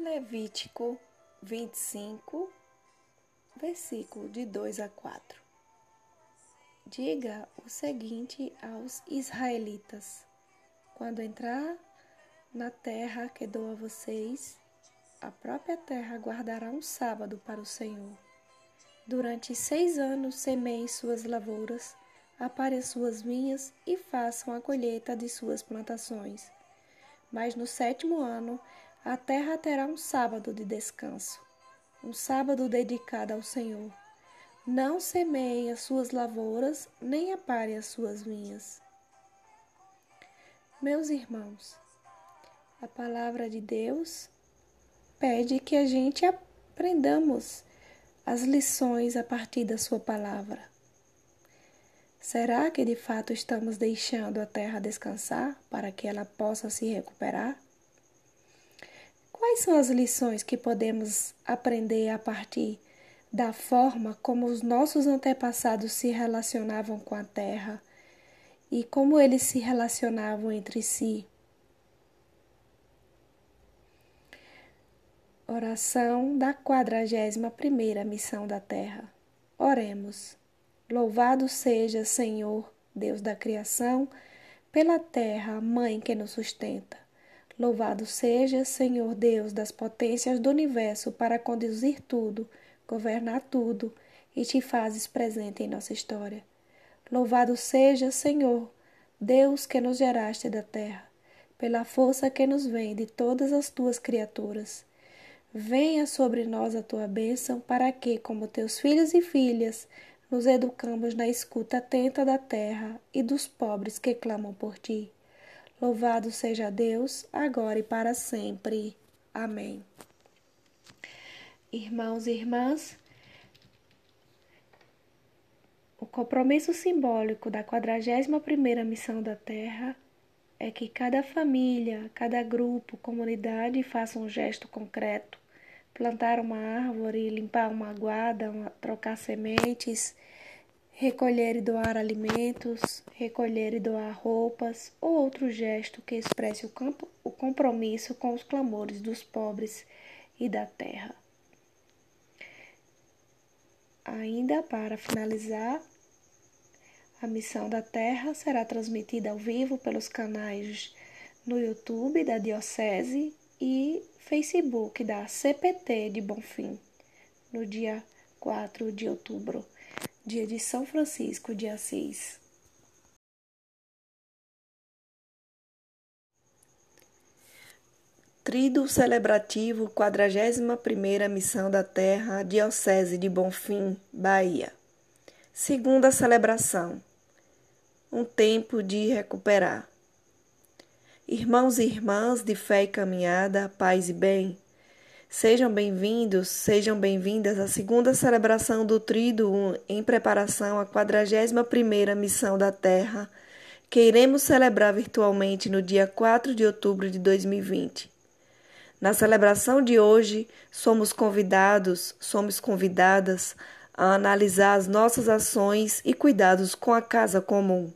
Levítico 25, versículo de 2 a 4. Diga o seguinte aos israelitas: quando entrar na terra que dou a vocês, a própria terra guardará um sábado para o Senhor. Durante seis anos semeiem suas lavouras, aparem suas vinhas e façam a colheita de suas plantações. Mas no sétimo ano a terra terá um sábado de descanso, um sábado dedicado ao Senhor. Não semeie as suas lavouras, nem apare as suas vinhas. Meus irmãos, a palavra de Deus pede que a gente aprendamos as lições a partir da sua palavra. Será que de fato estamos deixando a terra descansar para que ela possa se recuperar? Quais são as lições que podemos aprender a partir da forma como os nossos antepassados se relacionavam com a terra e como eles se relacionavam entre si? Oração da quadragésima primeira missão da terra. Oremos. Louvado seja, Senhor, Deus da criação, pela terra, mãe que nos sustenta. Louvado seja, Senhor Deus das potências do universo, para conduzir tudo, governar tudo e te fazes presente em nossa história. Louvado seja, Senhor, Deus que nos geraste da terra, pela força que nos vem de todas as tuas criaturas. Venha sobre nós a tua bênção, para que, como teus filhos e filhas, nos educamos na escuta atenta da terra e dos pobres que clamam por ti. Louvado seja Deus, agora e para sempre. Amém. Irmãos e irmãs, o compromisso simbólico da 41ª missão da Terra é que cada família, cada grupo, comunidade faça um gesto concreto, plantar uma árvore, limpar uma guarda, trocar sementes, recolher e doar alimentos, recolher e doar roupas ou outro gesto que expresse o, campo, o compromisso com os clamores dos pobres e da terra. Ainda para finalizar, a missão da Terra será transmitida ao vivo pelos canais no YouTube da Diocese e Facebook da CPT de Bonfim, no dia 4 de outubro dia de São Francisco de Assis. Trido celebrativo 41ª Missão da Terra, Diocese de Bonfim, Bahia. Segunda celebração. Um tempo de recuperar. Irmãos e irmãs de fé e caminhada, paz e bem, Sejam bem-vindos, sejam bem-vindas à segunda celebração do Tríduo em preparação à 41ª Missão da Terra, que iremos celebrar virtualmente no dia 4 de outubro de 2020. Na celebração de hoje, somos convidados, somos convidadas a analisar as nossas ações e cuidados com a casa comum.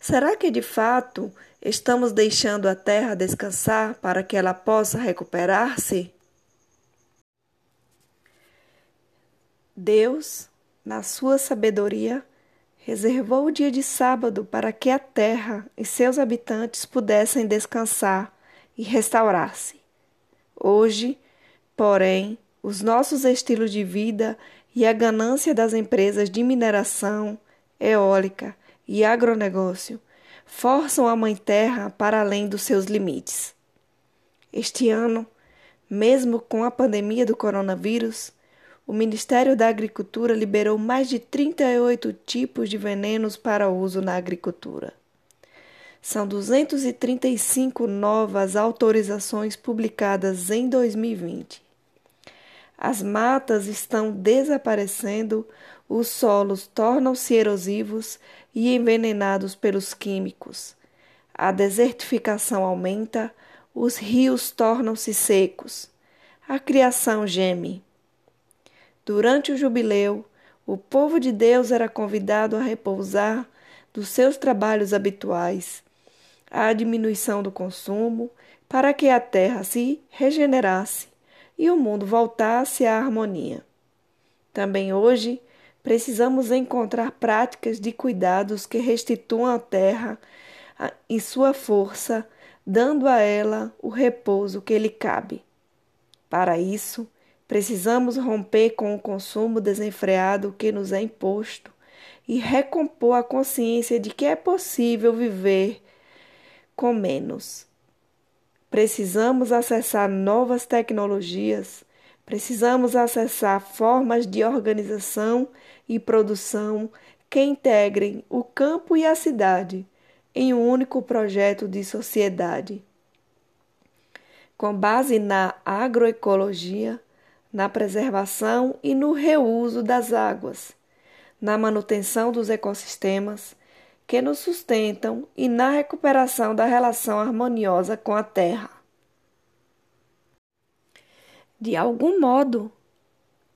Será que de fato estamos deixando a terra descansar para que ela possa recuperar-se? Deus, na sua sabedoria, reservou o dia de sábado para que a terra e seus habitantes pudessem descansar e restaurar-se. Hoje, porém, os nossos estilos de vida e a ganância das empresas de mineração, eólica e agronegócio forçam a Mãe Terra para além dos seus limites. Este ano, mesmo com a pandemia do coronavírus, o Ministério da Agricultura liberou mais de 38 tipos de venenos para uso na agricultura. São 235 novas autorizações publicadas em 2020. As matas estão desaparecendo, os solos tornam-se erosivos e envenenados pelos químicos. A desertificação aumenta, os rios tornam-se secos. A criação geme. Durante o jubileu, o povo de Deus era convidado a repousar dos seus trabalhos habituais, à diminuição do consumo, para que a terra se regenerasse e o mundo voltasse à harmonia. Também hoje precisamos encontrar práticas de cuidados que restituam a terra em sua força, dando a ela o repouso que lhe cabe. Para isso, precisamos romper com o consumo desenfreado que nos é imposto e recompor a consciência de que é possível viver com menos. Precisamos acessar novas tecnologias, precisamos acessar formas de organização e produção que integrem o campo e a cidade em um único projeto de sociedade. Com base na agroecologia, na preservação e no reuso das águas, na manutenção dos ecossistemas que nos sustentam e na recuperação da relação harmoniosa com a Terra. De algum modo,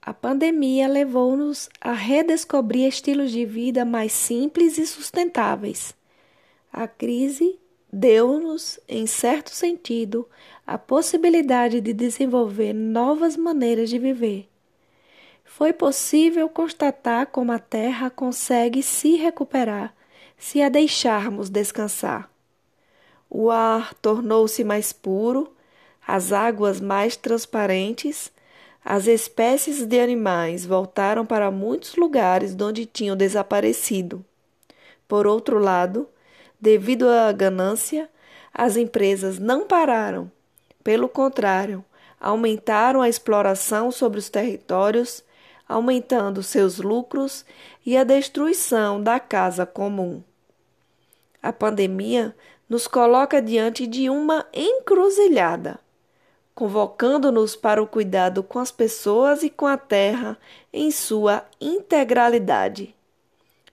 a pandemia levou-nos a redescobrir estilos de vida mais simples e sustentáveis. A crise deu-nos, em certo sentido, a possibilidade de desenvolver novas maneiras de viver. Foi possível constatar como a Terra consegue se recuperar se a deixarmos descansar. O ar tornou-se mais puro, as águas mais transparentes, as espécies de animais voltaram para muitos lugares de onde tinham desaparecido. Por outro lado, devido à ganância, as empresas não pararam pelo contrário, aumentaram a exploração sobre os territórios, aumentando seus lucros e a destruição da casa comum. A pandemia nos coloca diante de uma encruzilhada, convocando-nos para o cuidado com as pessoas e com a terra em sua integralidade.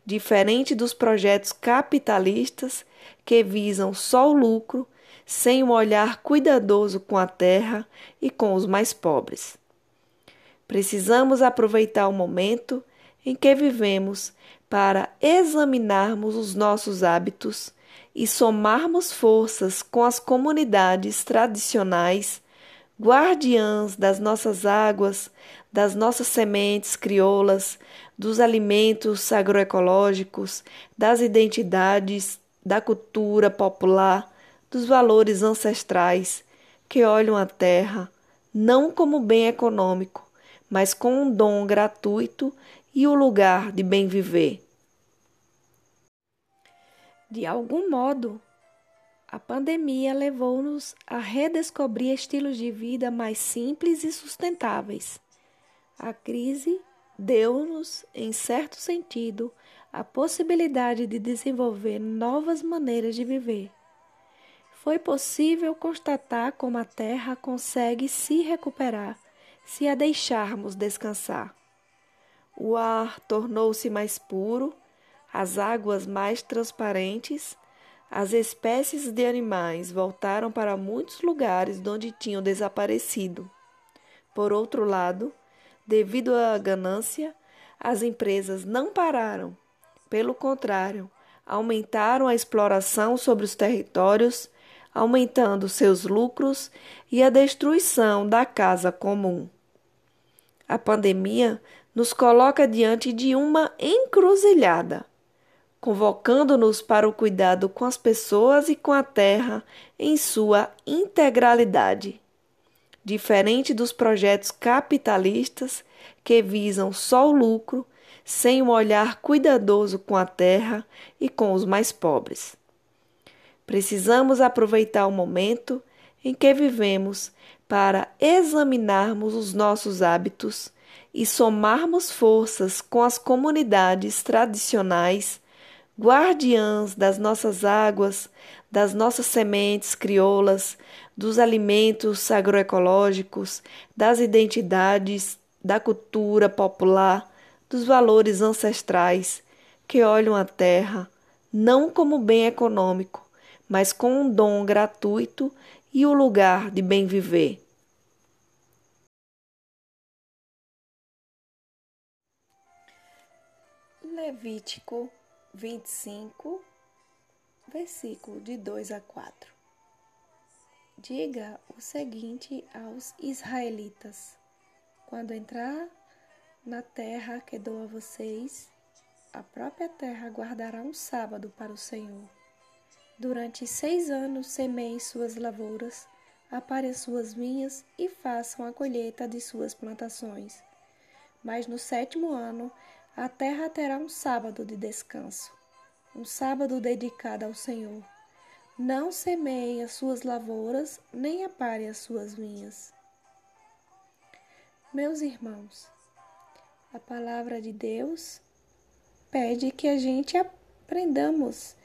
Diferente dos projetos capitalistas que visam só o lucro sem um olhar cuidadoso com a terra e com os mais pobres. Precisamos aproveitar o momento em que vivemos para examinarmos os nossos hábitos e somarmos forças com as comunidades tradicionais, guardiãs das nossas águas, das nossas sementes crioulas, dos alimentos agroecológicos, das identidades, da cultura popular dos valores ancestrais que olham a terra não como bem econômico, mas como um dom gratuito e o lugar de bem viver. De algum modo, a pandemia levou-nos a redescobrir estilos de vida mais simples e sustentáveis. A crise deu-nos, em certo sentido, a possibilidade de desenvolver novas maneiras de viver foi possível constatar como a Terra consegue se recuperar se a deixarmos descansar. O ar tornou-se mais puro, as águas mais transparentes, as espécies de animais voltaram para muitos lugares de onde tinham desaparecido. Por outro lado, devido à ganância, as empresas não pararam. Pelo contrário, aumentaram a exploração sobre os territórios aumentando seus lucros e a destruição da casa comum. A pandemia nos coloca diante de uma encruzilhada, convocando-nos para o cuidado com as pessoas e com a terra em sua integralidade. Diferente dos projetos capitalistas que visam só o lucro, sem um olhar cuidadoso com a terra e com os mais pobres. Precisamos aproveitar o momento em que vivemos para examinarmos os nossos hábitos e somarmos forças com as comunidades tradicionais, guardiãs das nossas águas, das nossas sementes crioulas, dos alimentos agroecológicos, das identidades, da cultura popular, dos valores ancestrais que olham a terra não como bem econômico, mas com um dom gratuito e o lugar de bem viver. Levítico 25, versículo de 2 a 4. Diga o seguinte aos israelitas: quando entrar na terra que dou a vocês, a própria terra guardará um sábado para o Senhor. Durante seis anos semeiem suas lavouras, aparem suas vinhas e façam a colheita de suas plantações. Mas no sétimo ano a terra terá um sábado de descanso, um sábado dedicado ao Senhor. Não semeie as suas lavouras, nem apare as suas vinhas. Meus irmãos, a palavra de Deus pede que a gente aprendamos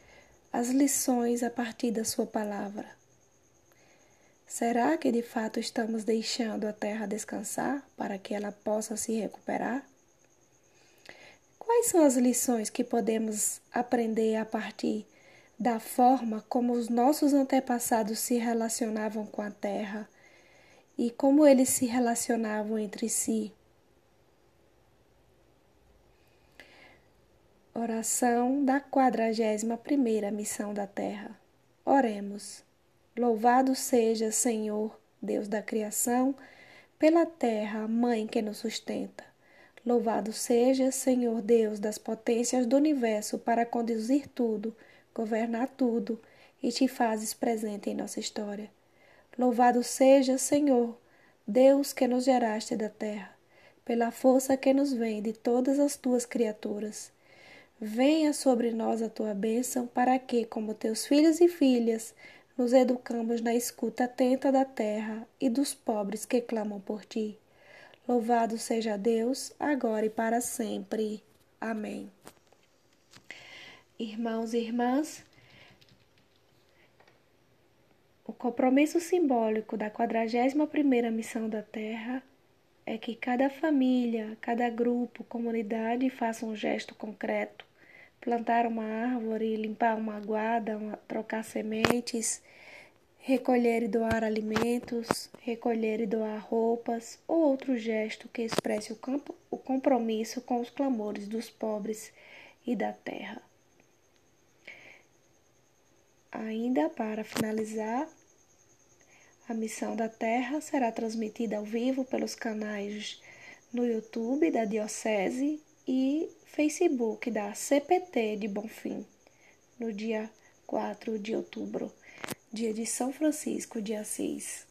as lições a partir da sua palavra. Será que de fato estamos deixando a terra descansar para que ela possa se recuperar? Quais são as lições que podemos aprender a partir da forma como os nossos antepassados se relacionavam com a terra e como eles se relacionavam entre si. Oração da quadragésima primeira missão da terra. Oremos. Louvado seja, Senhor, Deus da criação, pela terra, mãe que nos sustenta. Louvado seja, Senhor Deus das potências do universo, para conduzir tudo governar tudo e te fazes presente em nossa história. Louvado seja, Senhor, Deus que nos geraste da terra, pela força que nos vem de todas as tuas criaturas. Venha sobre nós a tua bênção, para que, como teus filhos e filhas, nos educamos na escuta atenta da terra e dos pobres que clamam por ti. Louvado seja Deus, agora e para sempre. Amém. Irmãos e irmãs, o compromisso simbólico da 41ª missão da Terra é que cada família, cada grupo, comunidade faça um gesto concreto, plantar uma árvore, limpar uma guarda, uma, trocar sementes, recolher e doar alimentos, recolher e doar roupas ou outro gesto que expresse o, campo, o compromisso com os clamores dos pobres e da terra. Ainda para finalizar, a missão da Terra será transmitida ao vivo pelos canais no YouTube da Diocese e Facebook da CPT de Bonfim, no dia 4 de outubro, dia de São Francisco de Assis.